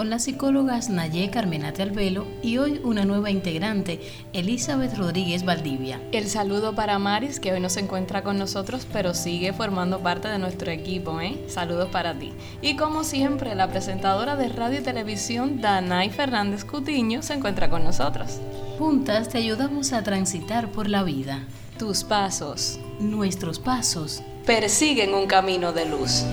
con las psicólogas Nayé Carmenate Albelo y hoy una nueva integrante, Elizabeth Rodríguez Valdivia. El saludo para Maris, que hoy no se encuentra con nosotros, pero sigue formando parte de nuestro equipo, ¿eh? Saludos para ti. Y como siempre, la presentadora de radio y televisión, Danay Fernández Cutiño, se encuentra con nosotros. Juntas te ayudamos a transitar por la vida. Tus pasos, nuestros pasos, persiguen un camino de luz.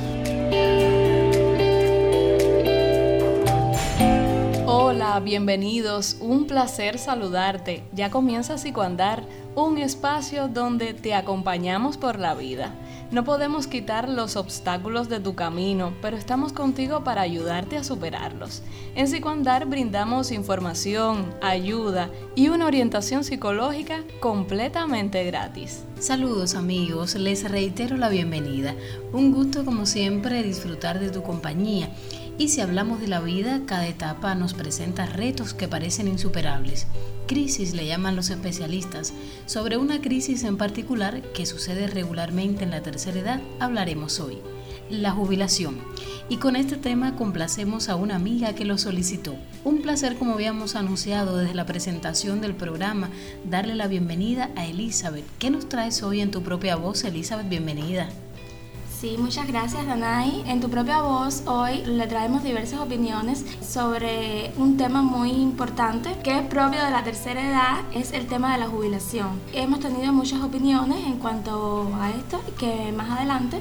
Bienvenidos. Un placer saludarte. Ya comienza Psicoandar, un espacio donde te acompañamos por la vida. No podemos quitar los obstáculos de tu camino, pero estamos contigo para ayudarte a superarlos. En Psicoandar brindamos información, ayuda y una orientación psicológica completamente gratis. Saludos amigos, les reitero la bienvenida. Un gusto como siempre disfrutar de tu compañía y si hablamos de la vida, cada etapa nos presenta retos que parecen insuperables. Crisis le llaman los especialistas. Sobre una crisis en particular que sucede regularmente en la tercera edad hablaremos hoy, la jubilación. Y con este tema complacemos a una amiga que lo solicitó. Un placer, como habíamos anunciado desde la presentación del programa, darle la bienvenida a Elizabeth. ¿Qué nos traes hoy en tu propia voz, Elizabeth? Bienvenida. Sí, muchas gracias Danai. En tu propia voz hoy le traemos diversas opiniones sobre un tema muy importante que es propio de la tercera edad, es el tema de la jubilación. Hemos tenido muchas opiniones en cuanto a esto que más adelante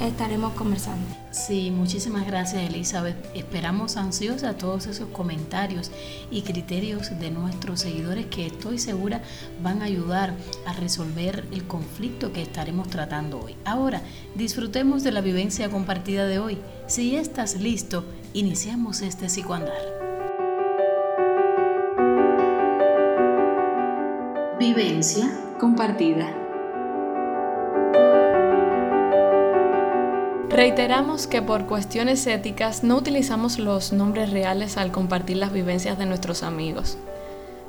estaremos conversando. Sí, muchísimas gracias Elizabeth. Esperamos ansiosa todos esos comentarios y criterios de nuestros seguidores que estoy segura van a ayudar a resolver el conflicto que estaremos tratando hoy. Ahora, disfrutemos de la vivencia compartida de hoy. Si estás listo, iniciamos este psicoandar. Vivencia compartida. Reiteramos que por cuestiones éticas no utilizamos los nombres reales al compartir las vivencias de nuestros amigos.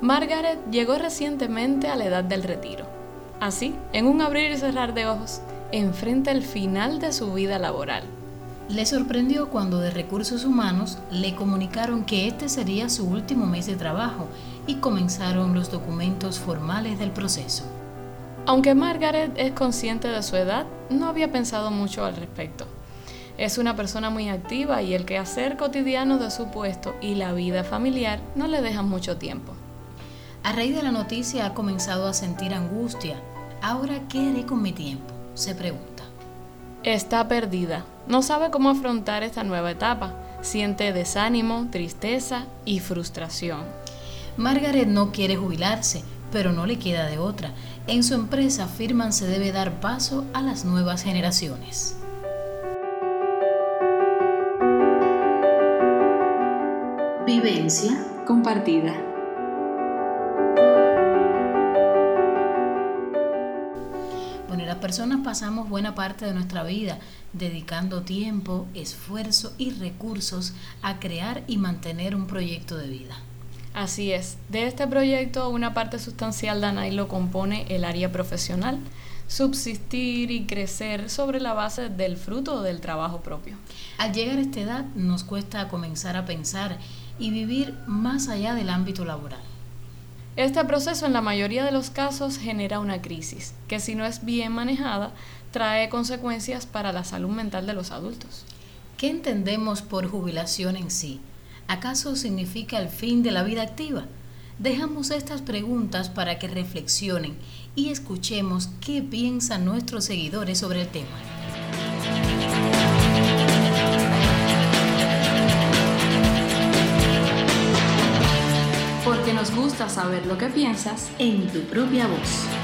Margaret llegó recientemente a la edad del retiro. Así, en un abrir y cerrar de ojos, enfrenta el final de su vida laboral. Le sorprendió cuando de recursos humanos le comunicaron que este sería su último mes de trabajo y comenzaron los documentos formales del proceso. Aunque Margaret es consciente de su edad, no había pensado mucho al respecto. Es una persona muy activa y el quehacer cotidiano de su puesto y la vida familiar no le dejan mucho tiempo. A raíz de la noticia ha comenzado a sentir angustia. Ahora, ¿qué haré con mi tiempo? Se pregunta. Está perdida. No sabe cómo afrontar esta nueva etapa. Siente desánimo, tristeza y frustración. Margaret no quiere jubilarse, pero no le queda de otra. En su empresa afirman se debe dar paso a las nuevas generaciones. Vivencia compartida. Bueno, las personas pasamos buena parte de nuestra vida dedicando tiempo, esfuerzo y recursos a crear y mantener un proyecto de vida. Así es. De este proyecto, una parte sustancial de ANAI lo compone el área profesional, subsistir y crecer sobre la base del fruto del trabajo propio. Al llegar a esta edad nos cuesta comenzar a pensar y vivir más allá del ámbito laboral. Este proceso en la mayoría de los casos genera una crisis que si no es bien manejada trae consecuencias para la salud mental de los adultos. ¿Qué entendemos por jubilación en sí? ¿Acaso significa el fin de la vida activa? Dejamos estas preguntas para que reflexionen y escuchemos qué piensan nuestros seguidores sobre el tema. Porque nos gusta saber lo que piensas en tu propia voz.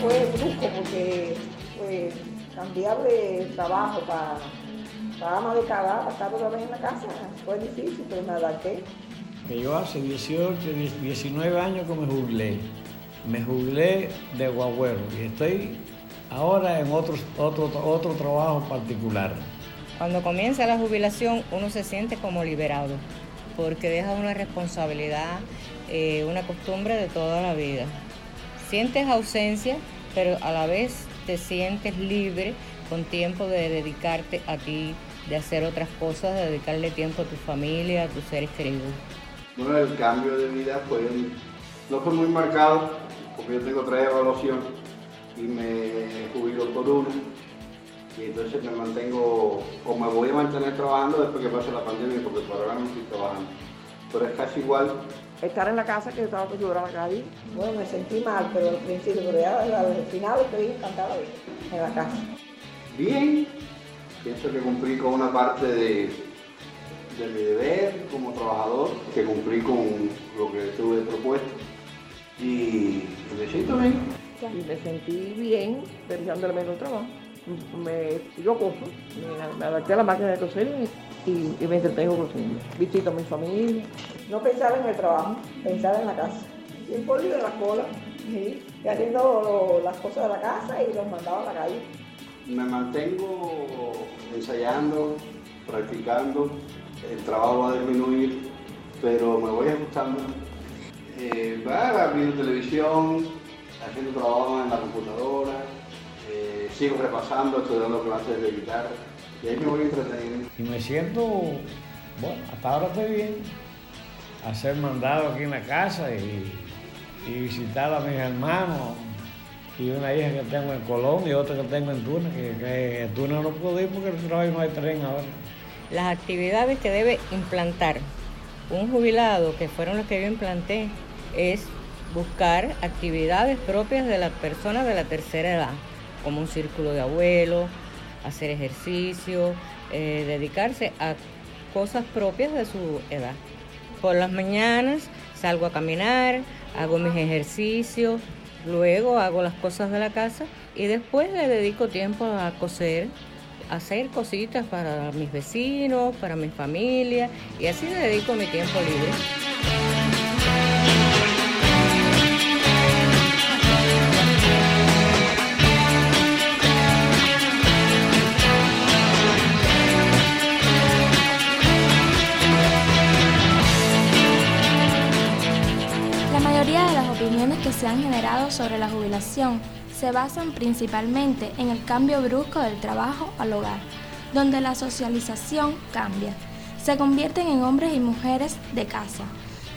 Fue brusco porque pues, cambiar de trabajo para, para ama de casa, para estar otra vez en la casa, fue difícil, pero me adapté. yo hace 18, 19 años que me jubilé. Me jubilé de guagüero y estoy ahora en otro, otro, otro trabajo particular. Cuando comienza la jubilación uno se siente como liberado porque deja una responsabilidad, eh, una costumbre de toda la vida sientes ausencia, pero a la vez te sientes libre con tiempo de dedicarte a ti, de hacer otras cosas, de dedicarle tiempo a tu familia, a tus seres queridos. Bueno, el cambio de vida fue, no fue muy marcado, porque yo tengo tres evaluaciones y me jubilo por una. Y entonces me mantengo, o me voy a mantener trabajando después que pase la pandemia, porque por ahora no estoy trabajando. Pero es casi igual. Estar en la casa que yo estaba acostumbrada a la calle. Bueno, me sentí mal, pero al principio, pero ya al final estoy encantada de en la casa. Bien, pienso que cumplí con una parte de, de mi deber como trabajador, que cumplí con lo que tuve propuesto. Y me siento bien. Y me sentí bien realizando el trabajo. Me sigo cosas, me, me adapté a la máquina de coser y, y me entretengo cosiendo. Visito a mi familia. No pensaba en el trabajo, pensaba en la casa. Tiempo libre de la cola, sí, y haciendo las cosas de la casa y los mandaba a la calle. Me mantengo ensayando, practicando. El trabajo va a disminuir, pero me voy ajustando. Eh, va, viendo televisión, haciendo trabajo en la computadora, eh, sigo repasando, estoy dando clases de guitarra y ahí me voy entreteniendo. Y me siento, bueno, hasta ahora estoy bien. Hacer mandado aquí en la casa y, y visitar a mis hermanos y una hija que tengo en Colón y otra que tengo en Tuna, que, que en Tuna no puedo ir porque en el trabajo no hay tren ahora. Las actividades que debe implantar un jubilado, que fueron las que yo implanté, es buscar actividades propias de las personas de la tercera edad, como un círculo de abuelos, hacer ejercicio, eh, dedicarse a cosas propias de su edad. Por las mañanas salgo a caminar, hago mis ejercicios, luego hago las cosas de la casa y después le dedico tiempo a coser, hacer cositas para mis vecinos, para mi familia y así dedico mi tiempo libre. Se han generado sobre la jubilación se basan principalmente en el cambio brusco del trabajo al hogar, donde la socialización cambia. Se convierten en hombres y mujeres de casa,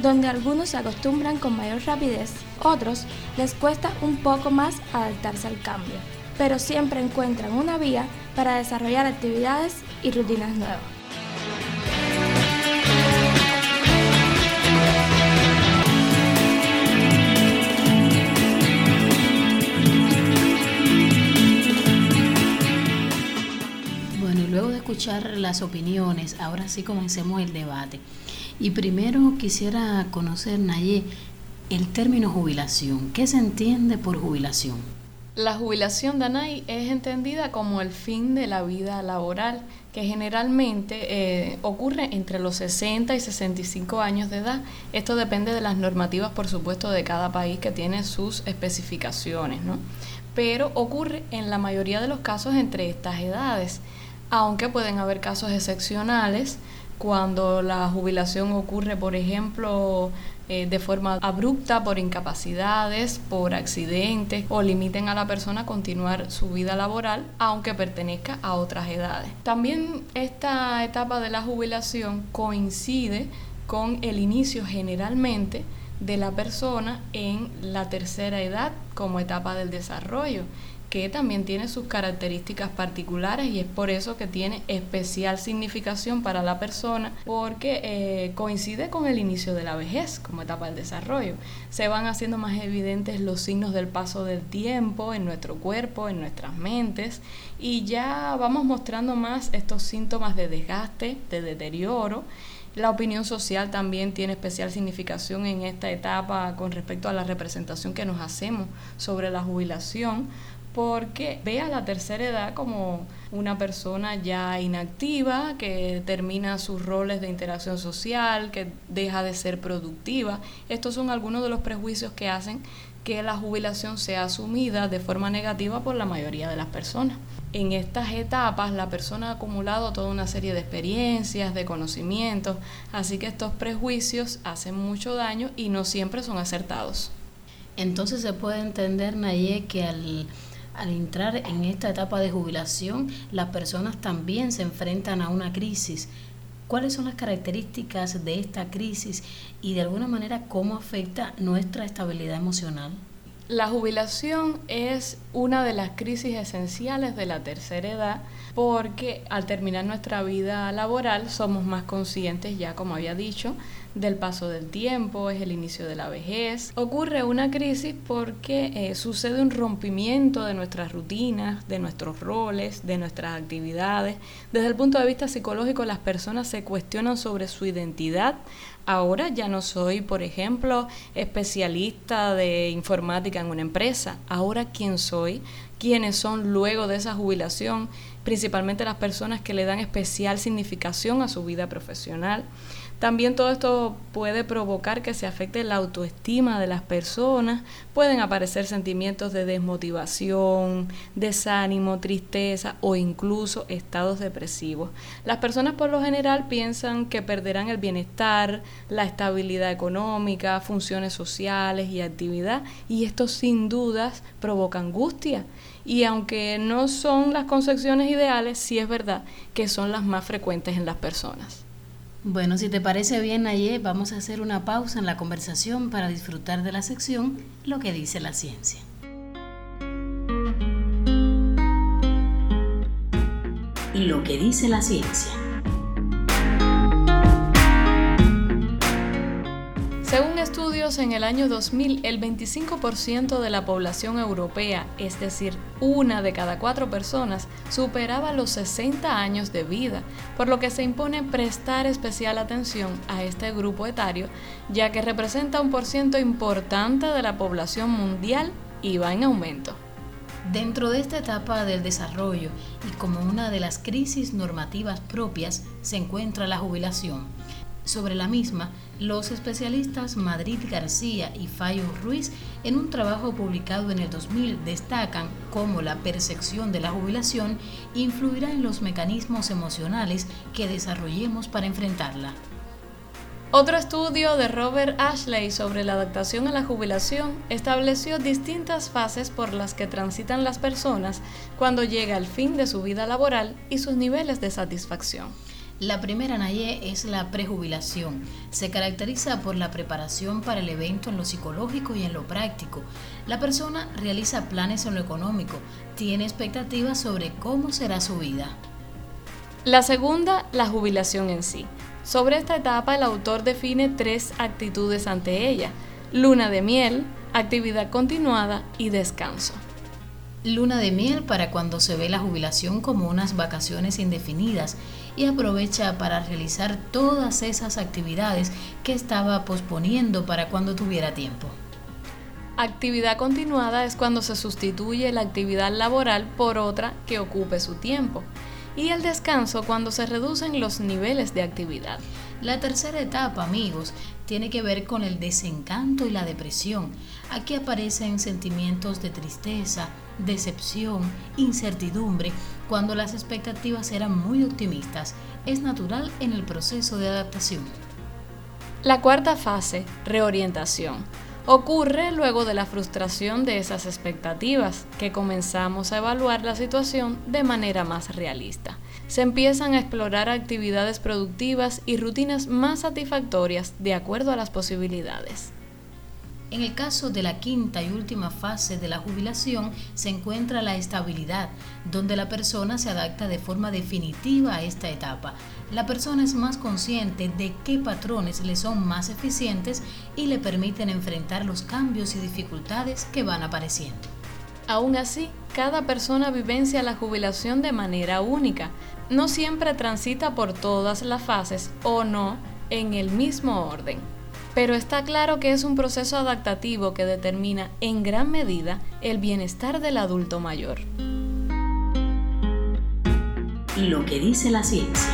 donde algunos se acostumbran con mayor rapidez, otros les cuesta un poco más adaptarse al cambio, pero siempre encuentran una vía para desarrollar actividades y rutinas nuevas. Las opiniones, ahora sí comencemos el debate. Y primero quisiera conocer, Naye, el término jubilación. ¿Qué se entiende por jubilación? La jubilación, Danay, es entendida como el fin de la vida laboral, que generalmente eh, ocurre entre los 60 y 65 años de edad. Esto depende de las normativas, por supuesto, de cada país que tiene sus especificaciones, ¿no? Pero ocurre en la mayoría de los casos entre estas edades, aunque pueden haber casos excepcionales cuando la jubilación ocurre, por ejemplo, eh, de forma abrupta por incapacidades, por accidentes o limiten a la persona a continuar su vida laboral aunque pertenezca a otras edades. También esta etapa de la jubilación coincide con el inicio generalmente de la persona en la tercera edad como etapa del desarrollo que también tiene sus características particulares y es por eso que tiene especial significación para la persona porque eh, coincide con el inicio de la vejez como etapa del desarrollo. Se van haciendo más evidentes los signos del paso del tiempo en nuestro cuerpo, en nuestras mentes y ya vamos mostrando más estos síntomas de desgaste, de deterioro. La opinión social también tiene especial significación en esta etapa con respecto a la representación que nos hacemos sobre la jubilación, porque ve a la tercera edad como una persona ya inactiva, que termina sus roles de interacción social, que deja de ser productiva. Estos son algunos de los prejuicios que hacen que la jubilación sea asumida de forma negativa por la mayoría de las personas. En estas etapas la persona ha acumulado toda una serie de experiencias, de conocimientos, así que estos prejuicios hacen mucho daño y no siempre son acertados. Entonces se puede entender, Naye, que al, al entrar en esta etapa de jubilación, las personas también se enfrentan a una crisis. ¿Cuáles son las características de esta crisis y de alguna manera cómo afecta nuestra estabilidad emocional? La jubilación es una de las crisis esenciales de la tercera edad porque al terminar nuestra vida laboral somos más conscientes, ya como había dicho, del paso del tiempo, es el inicio de la vejez. Ocurre una crisis porque eh, sucede un rompimiento de nuestras rutinas, de nuestros roles, de nuestras actividades. Desde el punto de vista psicológico, las personas se cuestionan sobre su identidad. Ahora ya no soy, por ejemplo, especialista de informática en una empresa. Ahora quién soy, quiénes son luego de esa jubilación, principalmente las personas que le dan especial significación a su vida profesional. También todo esto puede provocar que se afecte la autoestima de las personas, pueden aparecer sentimientos de desmotivación, desánimo, tristeza o incluso estados depresivos. Las personas por lo general piensan que perderán el bienestar, la estabilidad económica, funciones sociales y actividad y esto sin dudas provoca angustia. Y aunque no son las concepciones ideales, sí es verdad que son las más frecuentes en las personas. Bueno, si te parece bien, Naye, vamos a hacer una pausa en la conversación para disfrutar de la sección Lo que dice la ciencia. Lo que dice la ciencia. En el año 2000, el 25% de la población europea, es decir, una de cada cuatro personas, superaba los 60 años de vida, por lo que se impone prestar especial atención a este grupo etario, ya que representa un porciento importante de la población mundial y va en aumento. Dentro de esta etapa del desarrollo y como una de las crisis normativas propias se encuentra la jubilación sobre la misma, los especialistas Madrid García y Fallo Ruiz, en un trabajo publicado en el 2000, destacan cómo la percepción de la jubilación influirá en los mecanismos emocionales que desarrollemos para enfrentarla. Otro estudio de Robert Ashley sobre la adaptación a la jubilación estableció distintas fases por las que transitan las personas cuando llega el fin de su vida laboral y sus niveles de satisfacción. La primera, Naye, es la prejubilación. Se caracteriza por la preparación para el evento en lo psicológico y en lo práctico. La persona realiza planes en lo económico, tiene expectativas sobre cómo será su vida. La segunda, la jubilación en sí. Sobre esta etapa el autor define tres actitudes ante ella. Luna de miel, actividad continuada y descanso. Luna de miel para cuando se ve la jubilación como unas vacaciones indefinidas y aprovecha para realizar todas esas actividades que estaba posponiendo para cuando tuviera tiempo. Actividad continuada es cuando se sustituye la actividad laboral por otra que ocupe su tiempo. Y el descanso cuando se reducen los niveles de actividad. La tercera etapa, amigos, tiene que ver con el desencanto y la depresión. Aquí aparecen sentimientos de tristeza, decepción, incertidumbre, cuando las expectativas eran muy optimistas. Es natural en el proceso de adaptación. La cuarta fase, reorientación, ocurre luego de la frustración de esas expectativas, que comenzamos a evaluar la situación de manera más realista. Se empiezan a explorar actividades productivas y rutinas más satisfactorias de acuerdo a las posibilidades. En el caso de la quinta y última fase de la jubilación se encuentra la estabilidad, donde la persona se adapta de forma definitiva a esta etapa. La persona es más consciente de qué patrones le son más eficientes y le permiten enfrentar los cambios y dificultades que van apareciendo. Aún así, cada persona vivencia la jubilación de manera única. No siempre transita por todas las fases o no en el mismo orden pero está claro que es un proceso adaptativo que determina en gran medida el bienestar del adulto mayor. Lo que dice la ciencia.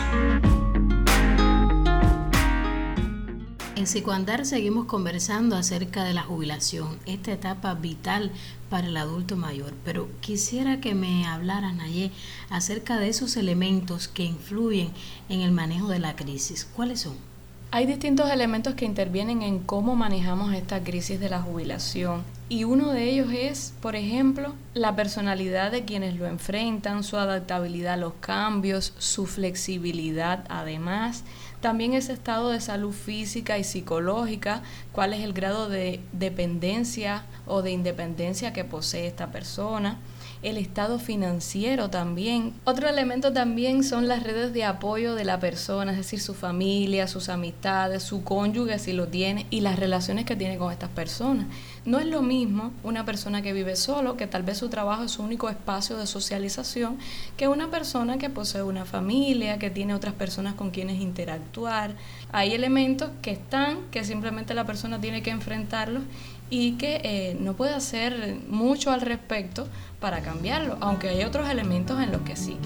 En Psicoandar seguimos conversando acerca de la jubilación, esta etapa vital para el adulto mayor, pero quisiera que me hablaran ayer acerca de esos elementos que influyen en el manejo de la crisis. ¿Cuáles son? Hay distintos elementos que intervienen en cómo manejamos esta crisis de la jubilación. Y uno de ellos es, por ejemplo, la personalidad de quienes lo enfrentan, su adaptabilidad a los cambios, su flexibilidad además, también ese estado de salud física y psicológica, cuál es el grado de dependencia o de independencia que posee esta persona el estado financiero también. Otro elemento también son las redes de apoyo de la persona, es decir, su familia, sus amistades, su cónyuge si lo tiene y las relaciones que tiene con estas personas. No es lo mismo una persona que vive solo, que tal vez su trabajo es su único espacio de socialización, que una persona que posee una familia, que tiene otras personas con quienes interactuar. Hay elementos que están, que simplemente la persona tiene que enfrentarlos y que eh, no puede hacer mucho al respecto para cambiarlo, aunque hay otros elementos en los que sí.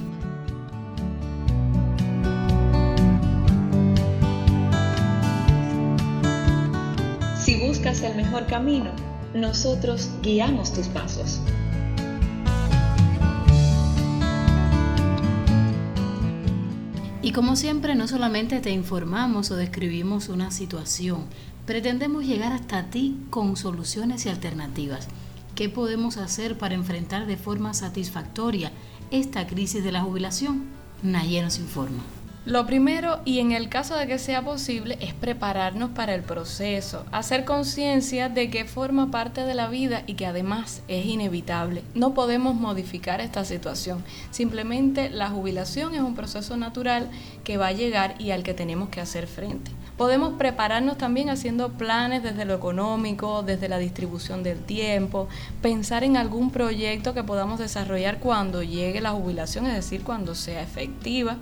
Si buscas el mejor camino, nosotros guiamos tus pasos. Y como siempre, no solamente te informamos o describimos una situación, pretendemos llegar hasta ti con soluciones y alternativas. ¿Qué podemos hacer para enfrentar de forma satisfactoria esta crisis de la jubilación? Naye nos informa. Lo primero, y en el caso de que sea posible, es prepararnos para el proceso, hacer conciencia de que forma parte de la vida y que además es inevitable. No podemos modificar esta situación. Simplemente la jubilación es un proceso natural que va a llegar y al que tenemos que hacer frente. Podemos prepararnos también haciendo planes desde lo económico, desde la distribución del tiempo, pensar en algún proyecto que podamos desarrollar cuando llegue la jubilación, es decir, cuando sea efectiva.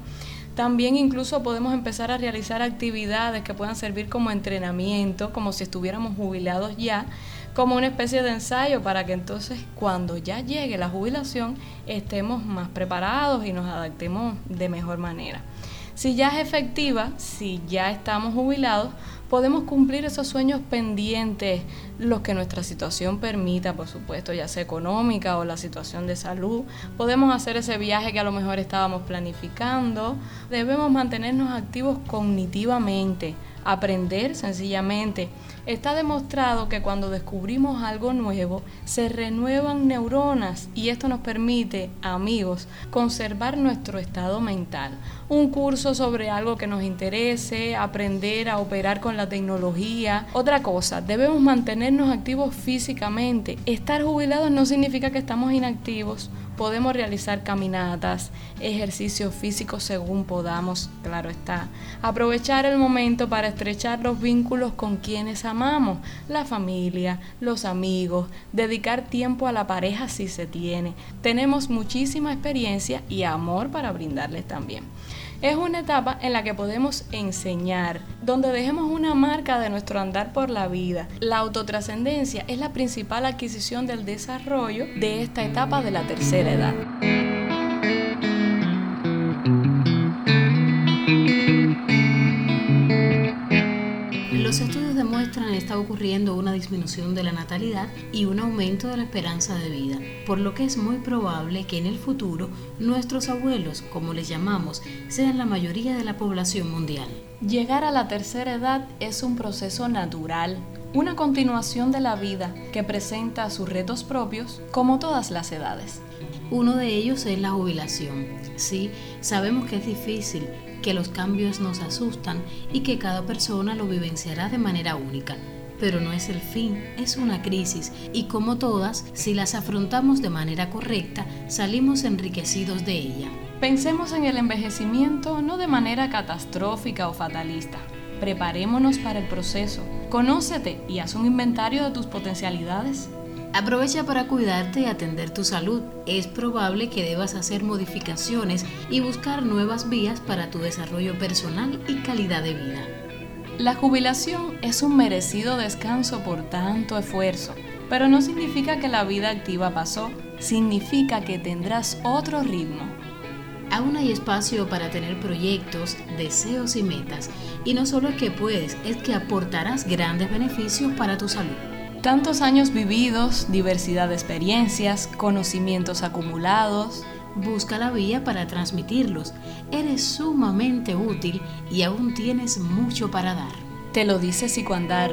También incluso podemos empezar a realizar actividades que puedan servir como entrenamiento, como si estuviéramos jubilados ya, como una especie de ensayo para que entonces cuando ya llegue la jubilación estemos más preparados y nos adaptemos de mejor manera. Si ya es efectiva, si ya estamos jubilados, podemos cumplir esos sueños pendientes, los que nuestra situación permita, por supuesto, ya sea económica o la situación de salud. Podemos hacer ese viaje que a lo mejor estábamos planificando. Debemos mantenernos activos cognitivamente, aprender sencillamente. Está demostrado que cuando descubrimos algo nuevo, se renuevan neuronas y esto nos permite, amigos, conservar nuestro estado mental. Un curso sobre algo que nos interese, aprender a operar con la tecnología. Otra cosa, debemos mantenernos activos físicamente. Estar jubilados no significa que estamos inactivos podemos realizar caminatas, ejercicios físicos según podamos, claro está. Aprovechar el momento para estrechar los vínculos con quienes amamos, la familia, los amigos, dedicar tiempo a la pareja si se tiene. Tenemos muchísima experiencia y amor para brindarles también. Es una etapa en la que podemos enseñar, donde dejemos una marca de nuestro andar por la vida. La autotrascendencia es la principal adquisición del desarrollo de esta etapa de la tercera edad. Está ocurriendo una disminución de la natalidad y un aumento de la esperanza de vida, por lo que es muy probable que en el futuro nuestros abuelos, como les llamamos, sean la mayoría de la población mundial. Llegar a la tercera edad es un proceso natural, una continuación de la vida que presenta sus retos propios como todas las edades. Uno de ellos es la jubilación. Sí, sabemos que es difícil, que los cambios nos asustan y que cada persona lo vivenciará de manera única. Pero no es el fin, es una crisis y como todas, si las afrontamos de manera correcta, salimos enriquecidos de ella. Pensemos en el envejecimiento no de manera catastrófica o fatalista. Preparémonos para el proceso. Conócete y haz un inventario de tus potencialidades. Aprovecha para cuidarte y atender tu salud. Es probable que debas hacer modificaciones y buscar nuevas vías para tu desarrollo personal y calidad de vida. La jubilación es un merecido descanso por tanto esfuerzo, pero no significa que la vida activa pasó, significa que tendrás otro ritmo. Aún hay espacio para tener proyectos, deseos y metas, y no solo es que puedes, es que aportarás grandes beneficios para tu salud. Tantos años vividos, diversidad de experiencias, conocimientos acumulados. Busca la vía para transmitirlos. Eres sumamente útil y aún tienes mucho para dar. Te lo dice Psicoandar.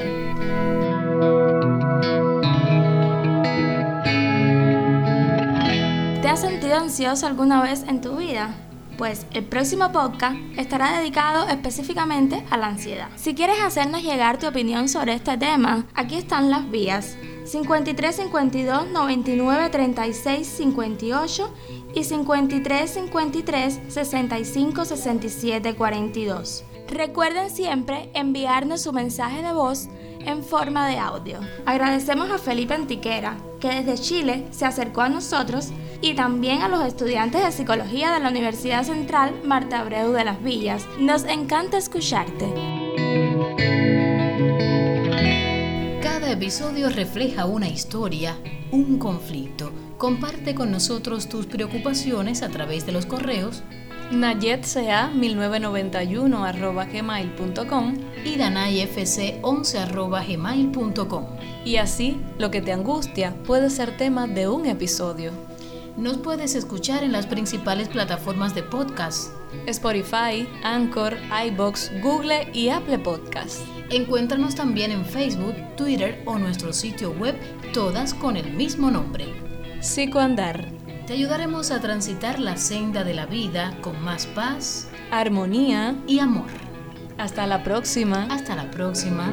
¿Te has sentido ansioso alguna vez en tu vida? Pues el próximo podcast estará dedicado específicamente a la ansiedad. Si quieres hacernos llegar tu opinión sobre este tema, aquí están las vías 53 52 99 36 58 y 53 53 65 67 42. Recuerden siempre enviarnos su mensaje de voz en forma de audio. Agradecemos a Felipe Antiquera, que desde Chile se acercó a nosotros, y también a los estudiantes de psicología de la Universidad Central Marta Abreu de las Villas. Nos encanta escucharte. Cada episodio refleja una historia, un conflicto. Comparte con nosotros tus preocupaciones a través de los correos nayetca1991 y danayfc11 Y así, lo que te angustia puede ser tema de un episodio. Nos puedes escuchar en las principales plataformas de podcast. Spotify, Anchor, iBox, Google y Apple Podcast. Encuéntranos también en Facebook, Twitter o nuestro sitio web, todas con el mismo nombre. Psicoandar. Te ayudaremos a transitar la senda de la vida con más paz, armonía y amor. Hasta la próxima. Hasta la próxima.